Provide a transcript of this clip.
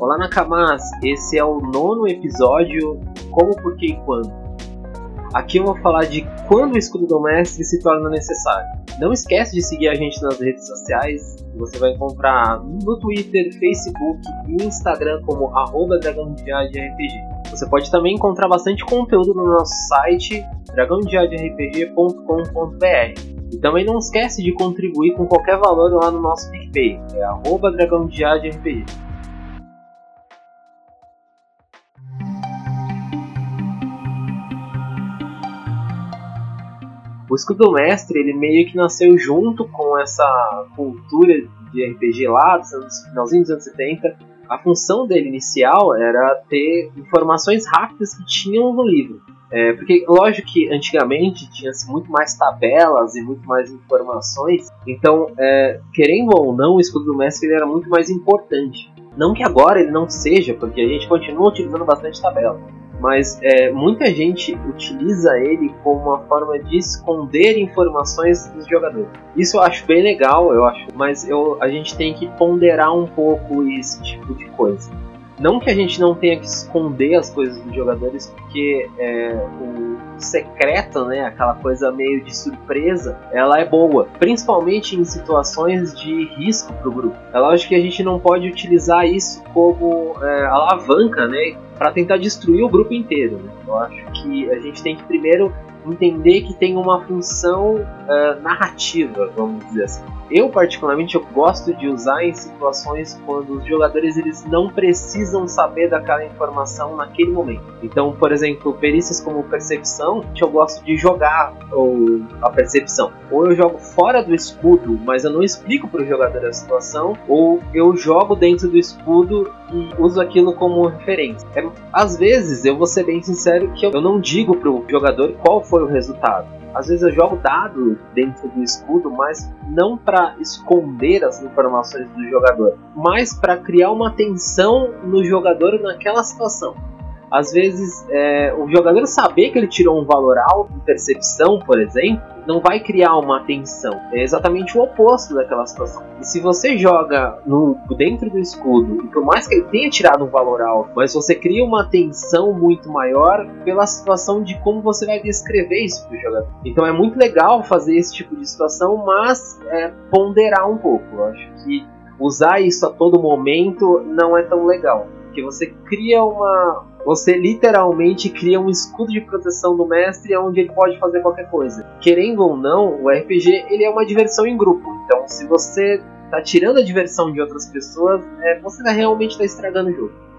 Olá Nakamas, esse é o nono episódio Como, Porquê e Quando. Aqui eu vou falar de quando o escudo do mestre se torna necessário. Não esquece de seguir a gente nas redes sociais, você vai encontrar no Twitter, Facebook e Instagram como arroba RPG. Você pode também encontrar bastante conteúdo no nosso site dragãodiadrpg.com.br. E também não esquece de contribuir com qualquer valor lá no nosso PicPay, é arroba dragãodiadrpg. O escudo do mestre ele meio que nasceu junto com essa cultura de RPG lá dos finalzinho dos anos 70. A função dele inicial era ter informações rápidas que tinham no livro. É, porque, lógico que antigamente tinha muito mais tabelas e muito mais informações, então, é, querendo ou não, o escudo do mestre era muito mais importante. Não que agora ele não seja, porque a gente continua utilizando bastante tabela mas é, muita gente utiliza ele como uma forma de esconder informações dos jogadores. Isso eu acho bem legal, eu acho, mas eu, a gente tem que ponderar um pouco esse tipo de coisa. Não que a gente não tenha que esconder as coisas dos jogadores, porque é, o secreto, né, aquela coisa meio de surpresa, ela é boa, principalmente em situações de risco para o grupo. É lógico que a gente não pode utilizar isso como é, alavanca, né, para tentar destruir o grupo inteiro. Né? Eu acho que a gente tem que primeiro entender que tem uma função uh, narrativa, vamos dizer assim. Eu particularmente eu gosto de usar em situações quando os jogadores eles não precisam saber daquela informação naquele momento. Então, por exemplo, perícias como percepção, eu gosto de jogar ou a percepção. Ou eu jogo fora do escudo, mas eu não explico para o jogador a situação, ou eu jogo dentro do escudo e uso aquilo como referência. É, às vezes, eu vou ser bem sincero que eu não digo para o jogador qual foi o resultado às vezes eu jogo dado dentro do escudo, mas não para esconder as informações do jogador, mas para criar uma tensão no jogador naquela situação. Às vezes, é, o jogador saber que ele tirou um valor alto em percepção, por exemplo, não vai criar uma tensão. É exatamente o oposto daquela situação. E se você joga no, dentro do escudo, e por mais que ele tenha tirado um valor alto, mas você cria uma tensão muito maior pela situação de como você vai descrever isso para o jogador. Então é muito legal fazer esse tipo de situação, mas é, ponderar um pouco. Eu acho que usar isso a todo momento não é tão legal. Porque você cria uma, você literalmente cria um escudo de proteção do mestre onde ele pode fazer qualquer coisa. Querendo ou não, o RPG ele é uma diversão em grupo. Então, se você tá tirando a diversão de outras pessoas, é, você realmente está estragando o jogo.